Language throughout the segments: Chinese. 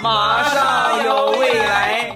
马上有未来。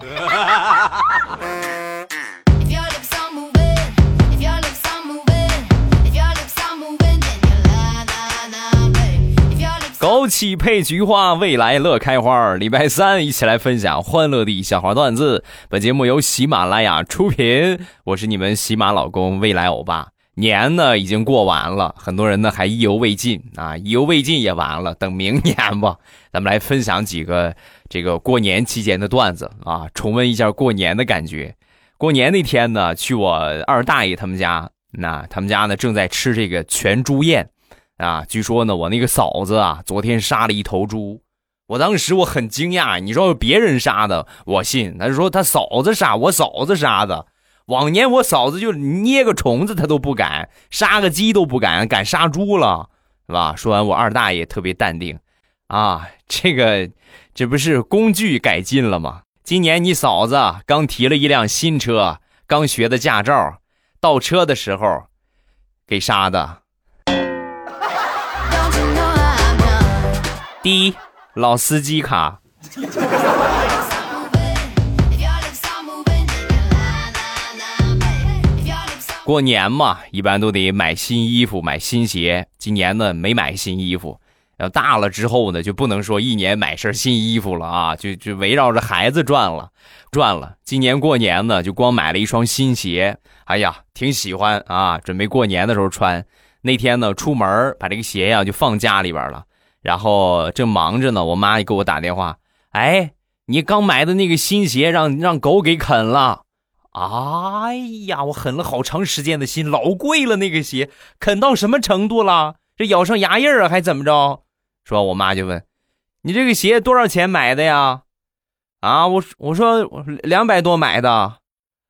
枸杞配菊花，未来乐开花。礼拜三，一起来分享欢乐的小花段子。本节目由喜马拉雅出品，我是你们喜马老公未来欧巴。年呢已经过完了，很多人呢还意犹未尽啊，意犹未尽也完了，等明年吧。咱们来分享几个这个过年期间的段子啊，重温一下过年的感觉。过年那天呢，去我二大爷他们家，那他们家呢正在吃这个全猪宴。啊，据说呢，我那个嫂子啊，昨天杀了一头猪，我当时我很惊讶。你说别人杀的，我信。他说他嫂子杀，我嫂子杀的。往年我嫂子就捏个虫子，她都不敢；杀个鸡都不敢，敢杀猪了，是吧？说完，我二大爷特别淡定，啊，这个这不是工具改进了吗？今年你嫂子刚提了一辆新车，刚学的驾照，倒车的时候给杀的。第一，老司机卡。过年嘛，一般都得买新衣服、买新鞋。今年呢，没买新衣服。要大了之后呢，就不能说一年买身新衣服了啊，就就围绕着孩子转了，转了。今年过年呢，就光买了一双新鞋。哎呀，挺喜欢啊，准备过年的时候穿。那天呢，出门把这个鞋呀就放家里边了。然后正忙着呢，我妈就给我打电话，哎，你刚买的那个新鞋让让狗给啃了，哎呀，我狠了好长时间的心，老贵了那个鞋，啃到什么程度了？这咬上牙印儿啊，还怎么着？说我妈就问，你这个鞋多少钱买的呀？啊，我我说两百多买的，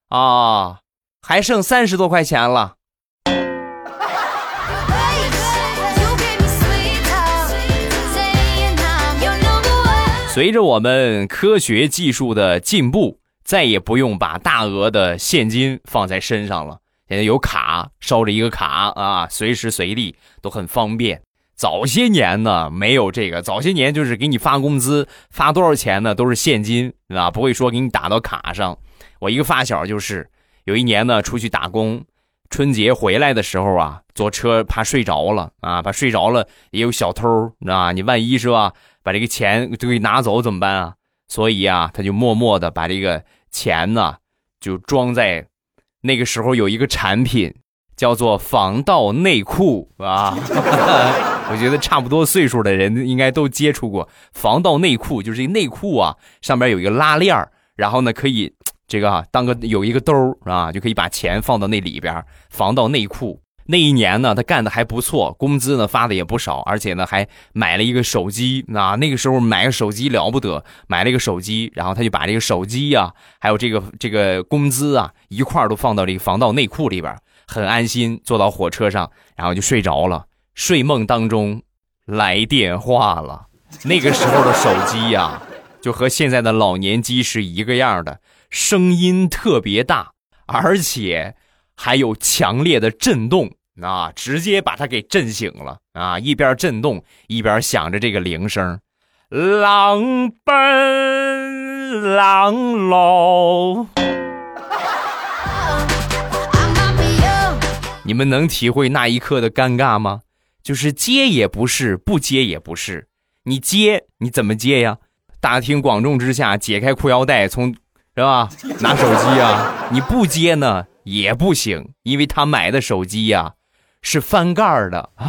啊，还剩三十多块钱了。随着我们科学技术的进步，再也不用把大额的现金放在身上了。现在有卡，烧着一个卡啊，随时随地都很方便。早些年呢，没有这个，早些年就是给你发工资，发多少钱呢，都是现金啊，不会说给你打到卡上。我一个发小就是有一年呢，出去打工，春节回来的时候啊，坐车怕睡着了啊，怕睡着了也有小偷啊，你万一是吧？把这个钱都给拿走怎么办啊？所以啊，他就默默的把这个钱呢，就装在那个时候有一个产品叫做防盗内裤啊。我觉得差不多岁数的人应该都接触过防盗内裤，就是这内裤啊，上边有一个拉链然后呢可以这个当个有一个兜啊，就可以把钱放到那里边，防盗内裤。那一年呢，他干的还不错，工资呢发的也不少，而且呢还买了一个手机。那那个时候买个手机了不得，买了一个手机，然后他就把这个手机呀，还有这个这个工资啊，一块都放到这个防盗内裤里边，很安心坐到火车上，然后就睡着了。睡梦当中来电话了，那个时候的手机呀，就和现在的老年机是一个样的，声音特别大，而且。还有强烈的震动啊，直接把他给震醒了啊！一边震动一边响着这个铃声，狼奔狼喽。你们能体会那一刻的尴尬吗？就是接也不是，不接也不是。你接你怎么接呀？大庭广众之下解开裤腰带，从是吧？拿手机啊？你不接呢？也不行，因为他买的手机呀是翻盖的，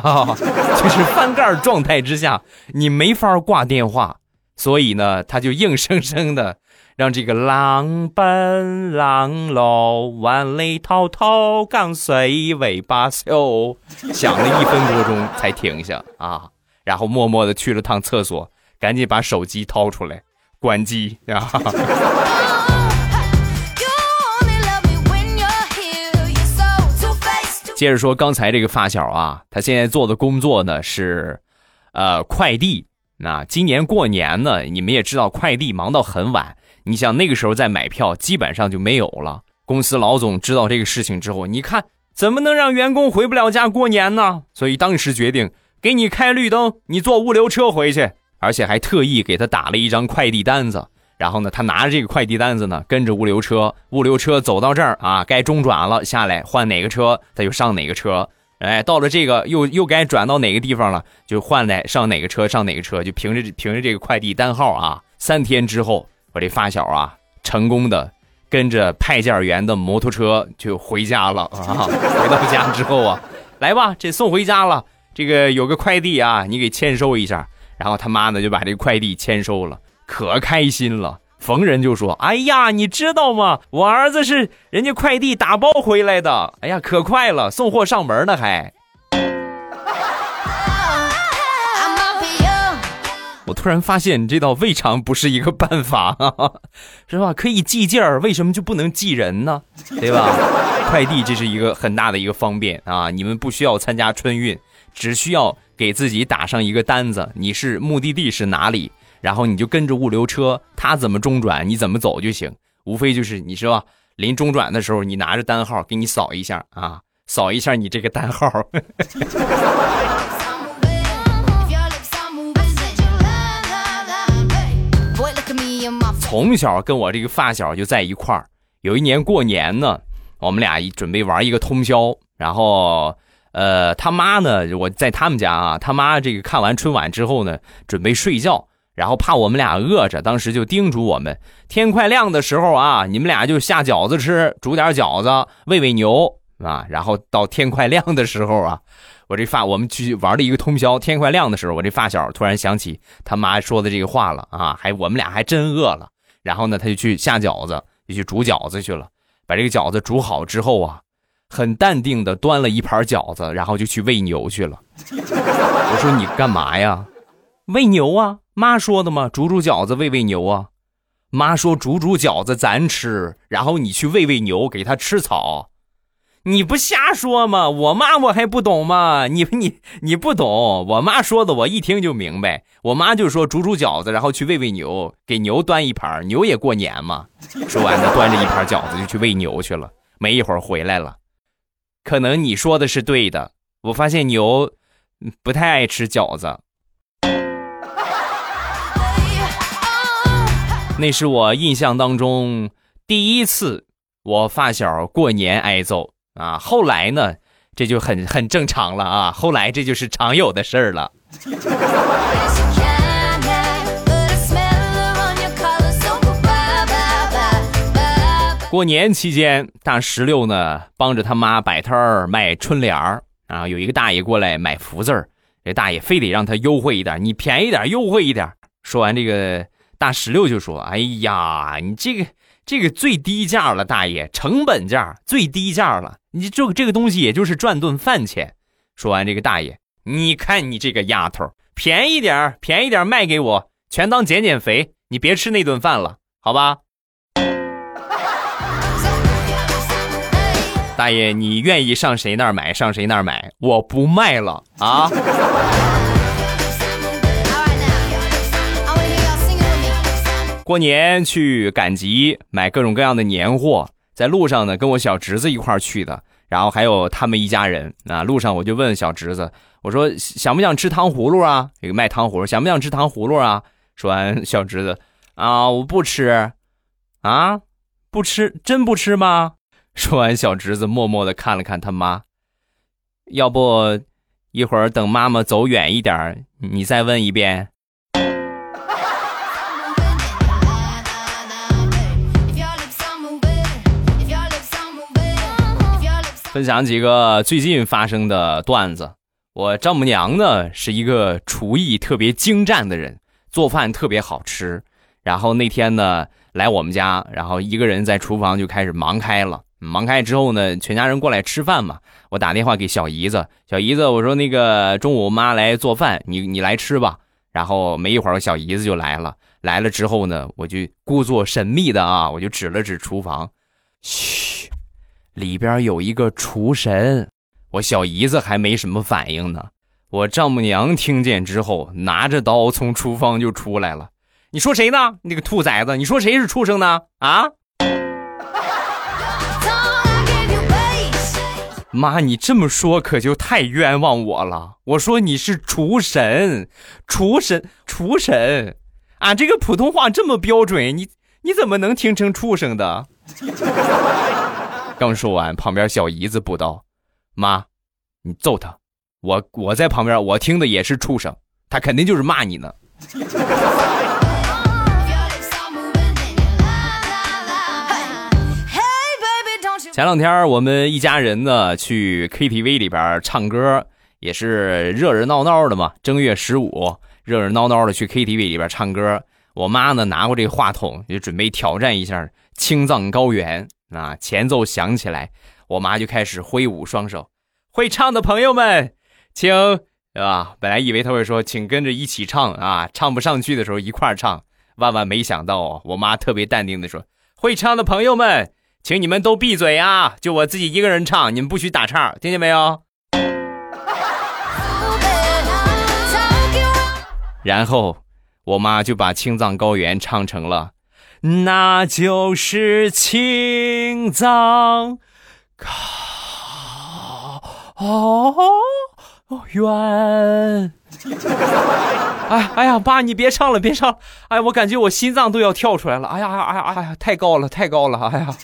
就是翻盖状态之下，你没法挂电话，所以呢，他就硬生生的让这个狼奔狼老，万里滔滔江水为把酒，响了一分多钟才停下啊，然后默默的去了趟厕所，赶紧把手机掏出来关机啊。接着说，刚才这个发小啊，他现在做的工作呢是，呃，快递。那今年过年呢，你们也知道，快递忙到很晚。你想那个时候再买票，基本上就没有了。公司老总知道这个事情之后，你看怎么能让员工回不了家过年呢？所以当时决定给你开绿灯，你坐物流车回去而且还特意给他打了一张快递单子。然后呢，他拿着这个快递单子呢，跟着物流车，物流车走到这儿啊，该中转了，下来换哪个车，他就上哪个车。哎，到了这个又又该转到哪个地方了，就换来上哪个车上哪个车，就凭着凭着这个快递单号啊。三天之后，我这发小啊，成功的跟着派件员的摩托车就回家了 啊。回到家之后啊，来吧，这送回家了，这个有个快递啊，你给签收一下。然后他妈呢就把这个快递签收了。可开心了，逢人就说：“哎呀，你知道吗？我儿子是人家快递打包回来的。哎呀，可快了，送货上门呢还。”我突然发现这倒未尝不是一个办法，是吧？可以寄件儿，为什么就不能寄人呢？对吧？快递这是一个很大的一个方便啊！你们不需要参加春运，只需要给自己打上一个单子，你是目的地是哪里？然后你就跟着物流车，他怎么中转，你怎么走就行。无非就是你说临中转的时候，你拿着单号给你扫一下啊，扫一下你这个单号。从小跟我这个发小就在一块儿。有一年过年呢，我们俩准备玩一个通宵。然后，呃，他妈呢，我在他们家啊，他妈这个看完春晚之后呢，准备睡觉。然后怕我们俩饿着，当时就叮嘱我们：天快亮的时候啊，你们俩就下饺子吃，煮点饺子喂喂牛啊。然后到天快亮的时候啊，我这发我们去玩了一个通宵。天快亮的时候，我这发小突然想起他妈说的这个话了啊，还我们俩还真饿了。然后呢，他就去下饺子，就去煮饺子去了。把这个饺子煮好之后啊，很淡定的端了一盘饺子，然后就去喂牛去了。我说你干嘛呀？喂牛啊。妈说的吗？煮煮饺子喂喂牛啊！妈说煮煮饺子咱吃，然后你去喂喂牛，给它吃草。你不瞎说吗？我妈我还不懂吗？你你你不懂，我妈说的我一听就明白。我妈就说煮煮饺子，然后去喂喂牛，给牛端一盘，牛也过年嘛。说完了，端着一盘饺子就去喂牛去了。没一会儿回来了，可能你说的是对的。我发现牛不太爱吃饺子。那是我印象当中第一次，我发小过年挨揍啊！后来呢，这就很很正常了啊！后来这就是常有的事儿了。过年期间，大石榴呢帮着他妈摆摊儿卖春联儿啊，有一个大爷过来买福字儿，这大爷非得让他优惠一点，你便宜点，优惠一点。说完这个。大石榴就说：“哎呀，你这个这个最低价了，大爷，成本价最低价了。你这个这个东西也就是赚顿饭钱。”说完，这个大爷，你看你这个丫头，便宜点便宜点卖给我，全当减减肥，你别吃那顿饭了，好吧？大爷，你愿意上谁那儿买上谁那儿买，我不卖了啊。过年去赶集买各种各样的年货，在路上呢，跟我小侄子一块去的，然后还有他们一家人啊。路上我就问小侄子，我说想不想吃糖葫芦啊？这个卖糖葫芦，想不想吃糖葫芦啊？说完，小侄子啊，我不吃，啊，不吃，真不吃吗？说完，小侄子默默的看了看他妈，要不一会儿等妈妈走远一点，你再问一遍。分享几个最近发生的段子。我丈母娘呢是一个厨艺特别精湛的人，做饭特别好吃。然后那天呢来我们家，然后一个人在厨房就开始忙开了。忙开之后呢，全家人过来吃饭嘛。我打电话给小姨子，小姨子我说那个中午妈来做饭，你你来吃吧。然后没一会儿小姨子就来了。来了之后呢，我就故作神秘的啊，我就指了指厨房，嘘。里边有一个厨神，我小姨子还没什么反应呢。我丈母娘听见之后，拿着刀从厨房就出来了。你说谁呢？那个兔崽子！你说谁是畜生呢？啊！妈，你这么说可就太冤枉我了。我说你是厨神，厨神，厨神，俺这个普通话这么标准，你你怎么能听成畜生的？刚说完，旁边小姨子补刀：“妈，你揍他！我我在旁边，我听的也是畜生，他肯定就是骂你呢。”前两天我们一家人呢去 KTV 里边唱歌，也是热热闹闹的嘛。正月十五，热热闹闹的去 KTV 里边唱歌。我妈呢拿过这个话筒，就准备挑战一下青藏高原啊。前奏响起来，我妈就开始挥舞双手，会唱的朋友们，请啊！本来以为她会说请跟着一起唱啊，唱不上去的时候一块唱。万万没想到，我妈特别淡定的说，会唱的朋友们。请你们都闭嘴啊！就我自己一个人唱，你们不许打岔，听见没有？然后我妈就把青藏高原唱成了，那就是青藏高原。哎哎呀，爸，你别唱了，别唱了！哎，我感觉我心脏都要跳出来了！哎呀哎呀哎呀，太高了，太高了！哎呀！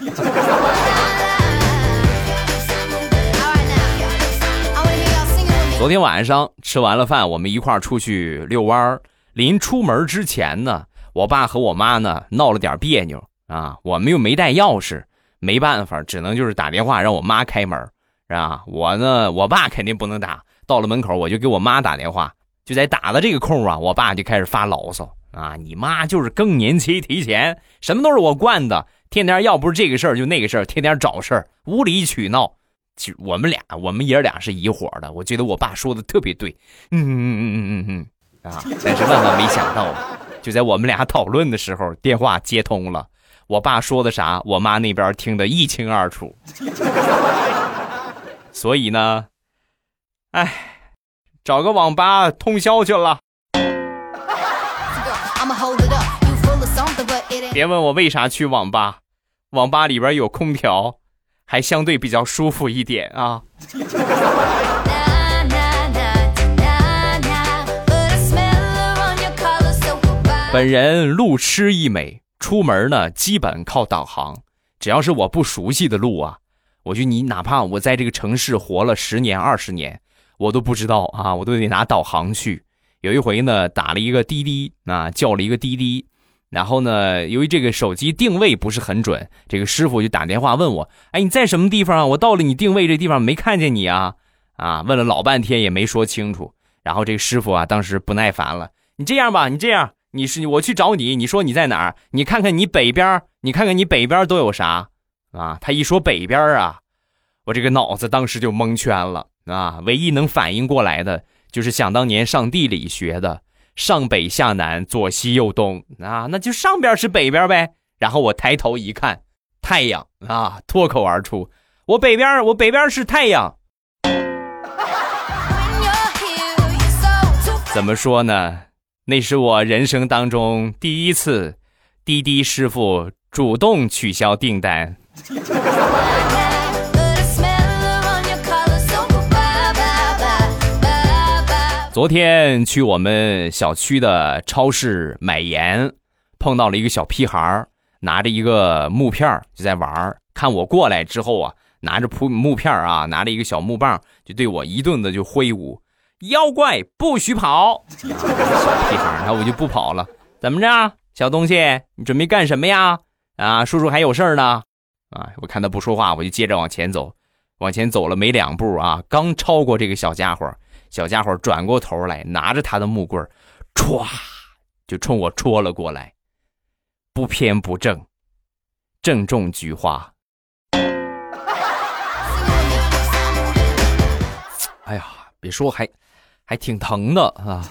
昨天晚上吃完了饭，我们一块儿出去遛弯儿。临出门之前呢，我爸和我妈呢闹了点别扭啊，我们又没带钥匙，没办法，只能就是打电话让我妈开门，是吧？我呢，我爸肯定不能打。到了门口，我就给我妈打电话。就在打的这个空啊，我爸就开始发牢骚啊！你妈就是更年期提前，什么都是我惯的，天天要不是这个事儿就那个事儿，天天找事儿，无理取闹。其实我们俩，我们爷俩是一伙的。我觉得我爸说的特别对，嗯嗯嗯嗯嗯嗯啊！但是万万没想到，就在我们俩讨论的时候，电话接通了，我爸说的啥，我妈那边听得一清二楚。所以呢，哎。找个网吧通宵去了。别问我为啥去网吧，网吧里边有空调，还相对比较舒服一点啊。本人路痴一枚，出门呢基本靠导航。只要是我不熟悉的路啊，我就你哪怕我在这个城市活了十年二十年。我都不知道啊，我都得拿导航去。有一回呢，打了一个滴滴，啊，叫了一个滴滴，然后呢，由于这个手机定位不是很准，这个师傅就打电话问我：“哎，你在什么地方啊？我到了你定位这地方没看见你啊？”啊，问了老半天也没说清楚。然后这个师傅啊，当时不耐烦了：“你这样吧，你这样，你是我去找你，你说你在哪儿？你看看你北边，你看看你北边都有啥？啊？”他一说北边啊，我这个脑子当时就蒙圈了。啊，唯一能反应过来的就是想当年上地理学的上北下南左西右东啊，那就上边是北边呗。然后我抬头一看，太阳啊，脱口而出，我北边，我北边是太阳。怎么说呢？那是我人生当中第一次，滴滴师傅主动取消订单。昨天去我们小区的超市买盐，碰到了一个小屁孩拿着一个木片就在玩看我过来之后啊，拿着木木片啊，拿着一个小木棒，就对我一顿的就挥舞。妖怪不许跑！小 屁孩那我就不跑了。怎么着，小东西，你准备干什么呀？啊，叔叔还有事儿呢。啊，我看他不说话，我就接着往前走。往前走了没两步啊，刚超过这个小家伙。小家伙转过头来，拿着他的木棍歘，就冲我戳了过来，不偏不正，正中菊花。哎呀，别说，还还挺疼的啊！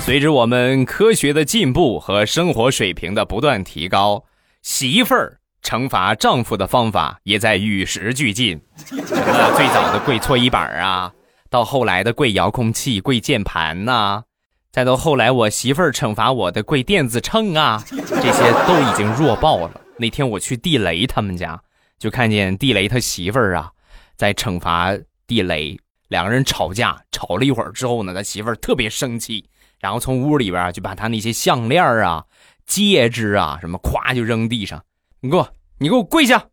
随着我们科学的进步和生活水平的不断提高，媳妇儿。惩罚丈夫的方法也在与时俱进，什么最早的跪搓衣板啊，到后来的跪遥控器、跪键盘呐，再到后来我媳妇儿惩罚我的跪电子秤啊，这些都已经弱爆了。那天我去地雷他们家，就看见地雷他媳妇儿啊，在惩罚地雷，两个人吵架，吵了一会儿之后呢，他媳妇儿特别生气，然后从屋里边就把他那些项链啊、戒指啊什么，咵就扔地上。你给我，你给我跪下，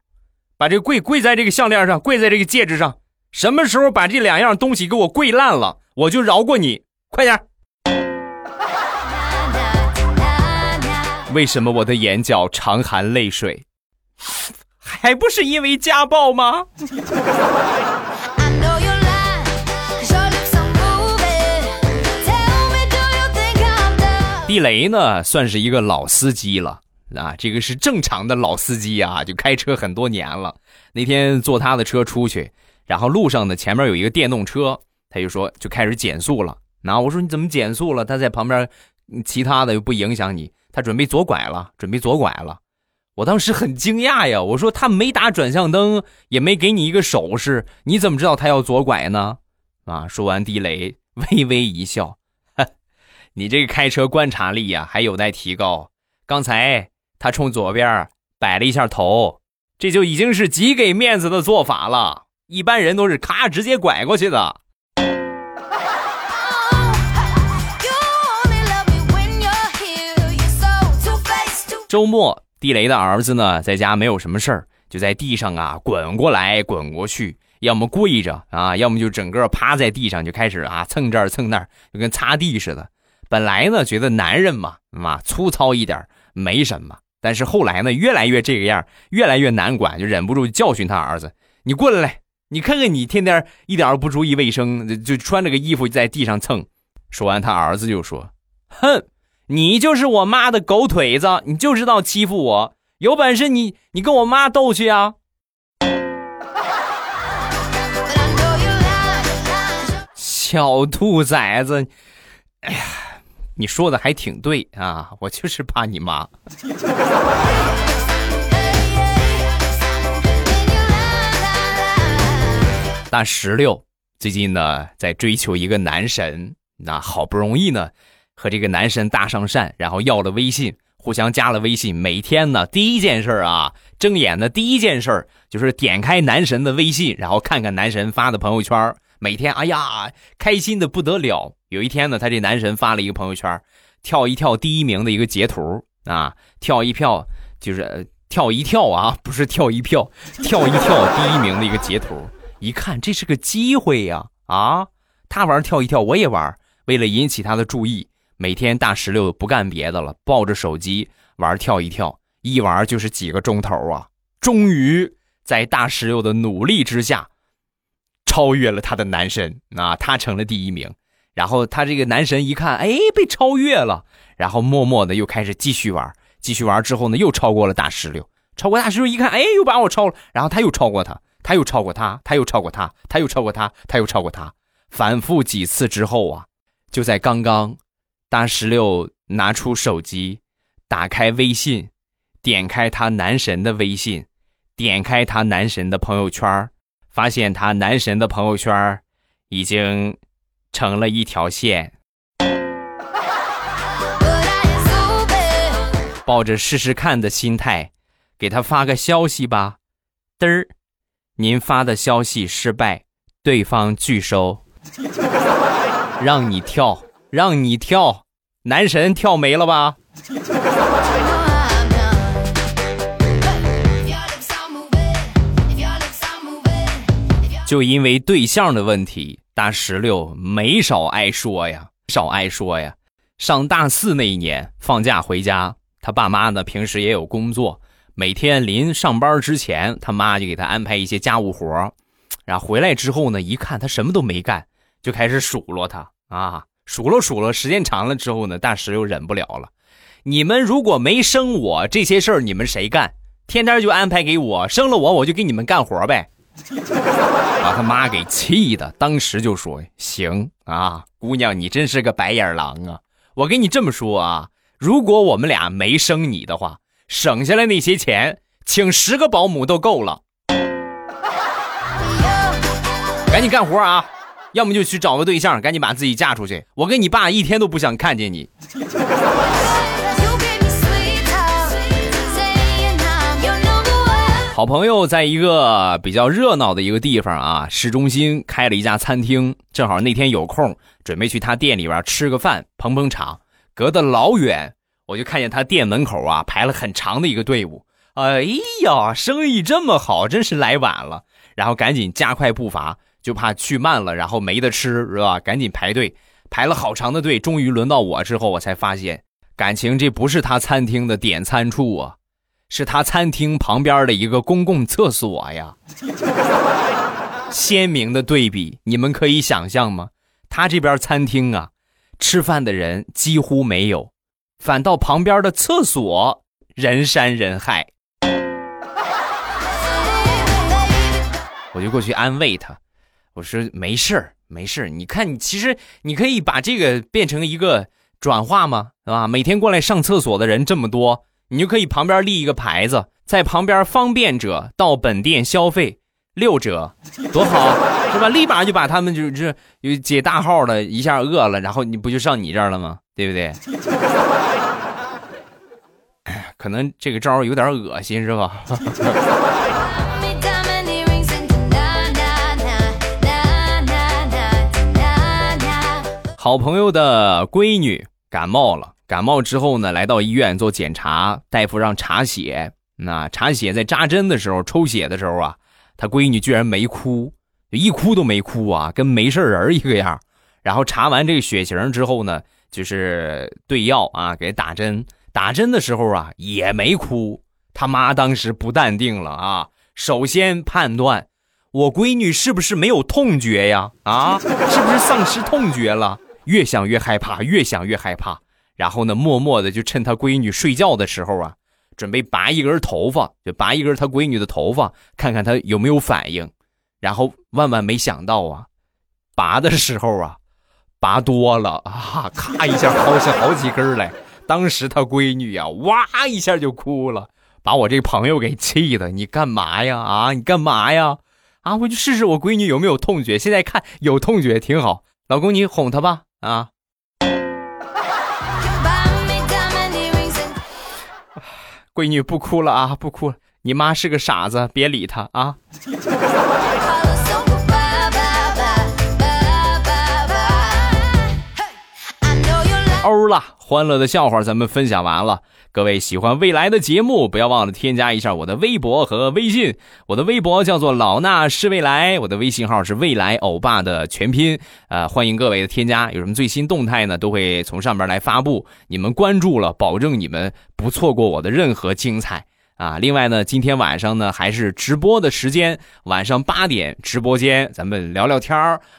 把这个跪跪在这个项链上，跪在这个戒指上。什么时候把这两样东西给我跪烂了，我就饶过你。快点！为什么我的眼角常含泪水？还不是因为家暴吗？地雷呢，算是一个老司机了啊，这个是正常的老司机啊，就开车很多年了。那天坐他的车出去，然后路上呢，前面有一个电动车，他就说就开始减速了。然后我说你怎么减速了？他在旁边，其他的又不影响你。他准备左拐了，准备左拐了。我当时很惊讶呀，我说他没打转向灯，也没给你一个手势，你怎么知道他要左拐呢？啊！说完，地雷微微一笑，你这个开车观察力呀，还有待提高。刚才他冲左边摆了一下头，这就已经是极给面子的做法了。一般人都是咔直接拐过去的。周末，地雷的儿子呢，在家没有什么事儿，就在地上啊滚过来滚过去，要么跪着啊，要么就整个趴在地上就开始啊蹭这儿蹭那儿，就跟擦地似的。本来呢，觉得男人嘛，嘛粗糙一点没什么，但是后来呢，越来越这个样，越来越难管，就忍不住教训他儿子：“你过来，你看看你天天一点都不注意卫生，就穿着个衣服在地上蹭。”说完，他儿子就说：“哼。”你就是我妈的狗腿子，你就知道欺负我。有本事你你跟我妈斗去啊！小兔崽子，哎呀，你说的还挺对啊，我就是怕你妈。大石榴最近呢在追求一个男神，那好不容易呢。和这个男神搭上讪，然后要了微信，互相加了微信。每天呢，第一件事啊，睁眼的第一件事就是点开男神的微信，然后看看男神发的朋友圈。每天，哎呀，开心的不得了。有一天呢，他这男神发了一个朋友圈，跳一跳第一名的一个截图啊，跳一跳就是跳一跳啊，不是跳一票，跳一跳第一名的一个截图。一看，这是个机会呀！啊，他玩跳一跳，我也玩。为了引起他的注意。每天大石榴不干别的了，抱着手机玩跳一跳，一玩就是几个钟头啊！终于在大石榴的努力之下，超越了他的男神啊，他成了第一名。然后他这个男神一看，哎，被超越了，然后默默的又开始继续玩，继续玩之后呢，又超过了大石榴。超过大石榴一看，哎，又把我超了，然后他又超过他，他又超过他，他又超过他，他又超过他，他又超过他，反复几次之后啊，就在刚刚。大石榴拿出手机，打开微信，点开他男神的微信，点开他男神的朋友圈，发现他男神的朋友圈已经成了一条线。抱着试试看的心态，给他发个消息吧。嘚儿，您发的消息失败，对方拒收。让你跳。让你跳，男神跳没了吧？就因为对象的问题，大石榴没少挨说呀，少挨说呀。上大四那一年，放假回家，他爸妈呢平时也有工作，每天临上班之前，他妈就给他安排一些家务活然后回来之后呢，一看他什么都没干，就开始数落他啊。数了数了，时间长了之后呢，大石榴忍不了了。你们如果没生我，这些事儿你们谁干？天天就安排给我，生了我我就给你们干活呗。把他妈给气的，当时就说：“行啊，姑娘，你真是个白眼狼啊！我跟你这么说啊，如果我们俩没生你的话，省下来那些钱，请十个保姆都够了。赶紧干活啊！”要么就去找个对象，赶紧把自己嫁出去。我跟你爸一天都不想看见你。好朋友在一个比较热闹的一个地方啊，市中心开了一家餐厅，正好那天有空，准备去他店里边吃个饭，捧捧场。隔得老远，我就看见他店门口啊排了很长的一个队伍。哎呀，生意这么好，真是来晚了。然后赶紧加快步伐，就怕去慢了，然后没得吃，是吧？赶紧排队，排了好长的队。终于轮到我之后，我才发现，感情这不是他餐厅的点餐处啊。是他餐厅旁边的一个公共厕所呀，鲜明的对比，你们可以想象吗？他这边餐厅啊，吃饭的人几乎没有，反倒旁边的厕所人山人海。我就过去安慰他，我说没事儿，没事儿。你看，你其实你可以把这个变成一个转化吗？是吧？每天过来上厕所的人这么多。你就可以旁边立一个牌子，在旁边方便者到本店消费六折，多好，是吧？立马就把他们就是有解大号的一下饿了，然后你不就上你这儿了吗？对不对？可能这个招有点恶心，是吧？好朋友的闺女感冒了。感冒之后呢，来到医院做检查，大夫让查血。那查血在扎针的时候，抽血的时候啊，他闺女居然没哭，一哭都没哭啊，跟没事人一个样。然后查完这个血型之后呢，就是对药啊，给打针。打针的时候啊，也没哭。他妈当时不淡定了啊，首先判断我闺女是不是没有痛觉呀？啊，是不是丧失痛觉了？越想越害怕，越想越害怕。然后呢，默默的就趁他闺女睡觉的时候啊，准备拔一根头发，就拔一根他闺女的头发，看看他有没有反应。然后万万没想到啊，拔的时候啊，拔多了啊，咔一下薅下好几根来。当时他闺女呀，哇一下就哭了，把我这朋友给气的。你干嘛呀？啊，你干嘛呀？啊，我就试试我闺女有没有痛觉。现在看有痛觉挺好。老公，你哄她吧。啊。闺女不哭了啊，不哭了。你妈是个傻子，别理她啊。欧了，欢乐的笑话咱们分享完了。各位喜欢未来的节目，不要忘了添加一下我的微博和微信。我的微博叫做老衲是未来，我的微信号是未来欧巴的全拼。呃，欢迎各位的添加，有什么最新动态呢，都会从上边来发布。你们关注了，保证你们不错过我的任何精彩啊！另外呢，今天晚上呢还是直播的时间，晚上八点直播间，咱们聊聊天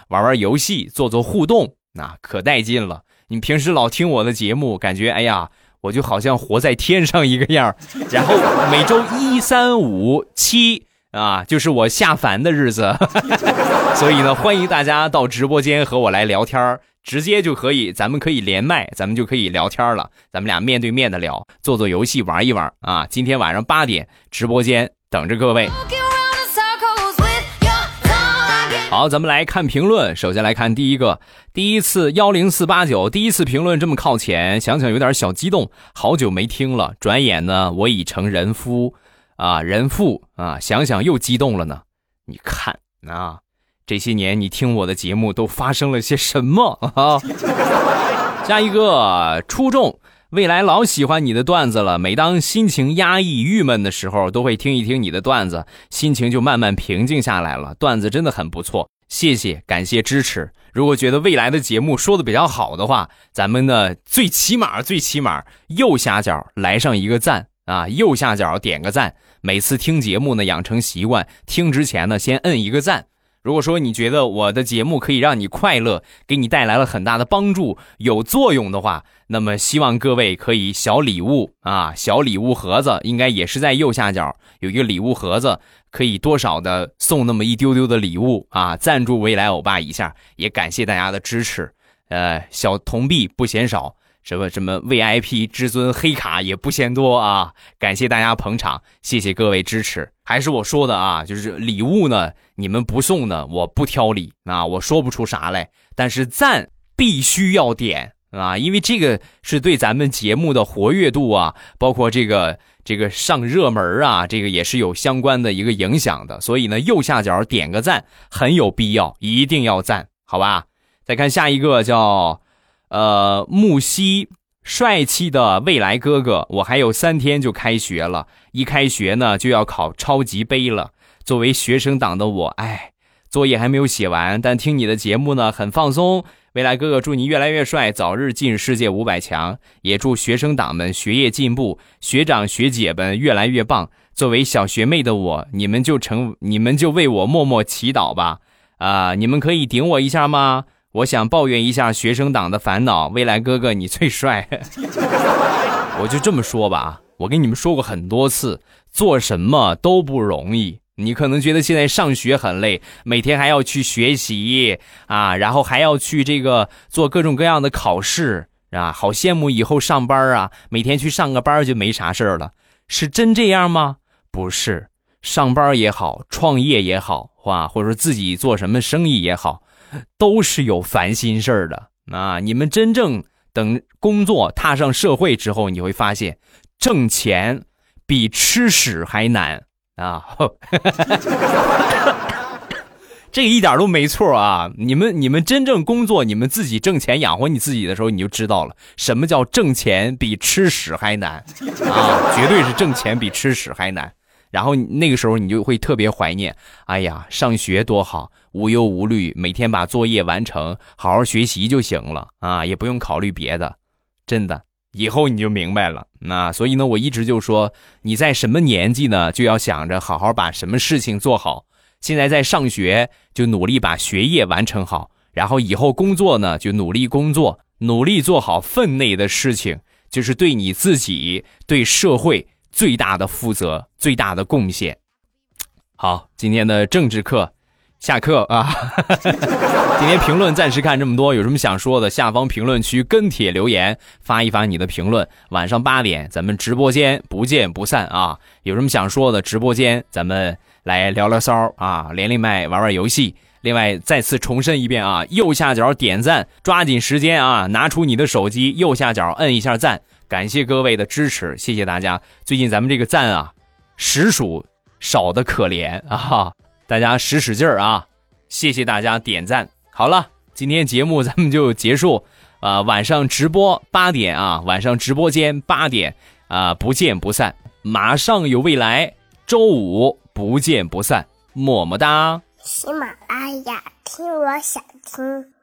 玩玩游戏，做做互动，那可带劲了。你平时老听我的节目，感觉哎呀。我就好像活在天上一个样 然后每周一、三、五、七啊，就是我下凡的日子，所以呢，欢迎大家到直播间和我来聊天直接就可以，咱们可以连麦，咱们就可以聊天了，咱们俩面对面的聊，做做游戏，玩一玩啊！今天晚上八点直播间等着各位。好，咱们来看评论。首先来看第一个，第一次幺零四八九，第一次评论这么靠前，想想有点小激动。好久没听了，转眼呢，我已成人夫，啊，人父啊，想想又激动了呢。你看啊，这些年你听我的节目都发生了些什么啊？加一个出众。未来老喜欢你的段子了，每当心情压抑、郁闷的时候，都会听一听你的段子，心情就慢慢平静下来了。段子真的很不错，谢谢，感谢支持。如果觉得未来的节目说的比较好的话，咱们呢最起码最起码右下角来上一个赞啊，右下角点个赞。每次听节目呢，养成习惯，听之前呢先摁一个赞。如果说你觉得我的节目可以让你快乐，给你带来了很大的帮助，有作用的话，那么希望各位可以小礼物啊，小礼物盒子应该也是在右下角有一个礼物盒子，可以多少的送那么一丢丢的礼物啊，赞助未来欧巴一下，也感谢大家的支持。呃，小铜币不嫌少，什么什么 VIP 至尊黑卡也不嫌多啊！感谢大家捧场，谢谢各位支持。还是我说的啊，就是礼物呢，你们不送呢，我不挑礼啊，我说不出啥来。但是赞必须要点啊，因为这个是对咱们节目的活跃度啊，包括这个这个上热门啊，这个也是有相关的一个影响的。所以呢，右下角点个赞很有必要，一定要赞，好吧？再看下一个叫。呃，木西，帅气的未来哥哥，我还有三天就开学了，一开学呢就要考超级杯了。作为学生党的我，哎，作业还没有写完，但听你的节目呢很放松。未来哥哥，祝你越来越帅，早日进世界五百强，也祝学生党们学业进步，学长学姐们越来越棒。作为小学妹的我，你们就成，你们就为我默默祈祷吧。啊，你们可以顶我一下吗？我想抱怨一下学生党的烦恼。未来哥哥，你最帅。我就这么说吧，我跟你们说过很多次，做什么都不容易。你可能觉得现在上学很累，每天还要去学习啊，然后还要去这个做各种各样的考试啊，好羡慕以后上班啊，每天去上个班就没啥事儿了。是真这样吗？不是，上班也好，创业也好，哇，或者说自己做什么生意也好。都是有烦心事儿的啊！你们真正等工作踏上社会之后，你会发现，挣钱比吃屎还难啊！这一点都没错啊！你们你们真正工作，你们自己挣钱养活你自己的时候，你就知道了什么叫挣钱比吃屎还难啊！绝对是挣钱比吃屎还难。然后那个时候你就会特别怀念，哎呀，上学多好，无忧无虑，每天把作业完成，好好学习就行了啊，也不用考虑别的，真的，以后你就明白了。那所以呢，我一直就说，你在什么年纪呢，就要想着好好把什么事情做好。现在在上学，就努力把学业完成好，然后以后工作呢，就努力工作，努力做好分内的事情，就是对你自己，对社会。最大的负责，最大的贡献。好，今天的政治课下课啊！今天评论暂时看这么多，有什么想说的，下方评论区跟帖留言，发一发你的评论。晚上八点，咱们直播间不见不散啊！有什么想说的，直播间咱们来聊聊骚啊，连连麦玩玩游戏。另外，再次重申一遍啊，右下角点赞，抓紧时间啊，拿出你的手机，右下角摁一下赞。感谢各位的支持，谢谢大家。最近咱们这个赞啊，实属少的可怜啊！大家使使劲儿啊！谢谢大家点赞。好了，今天节目咱们就结束啊！晚上直播八点啊，晚上直播间八点啊，不见不散。马上有未来，周五不见不散，么么哒。喜马拉雅，听我想听。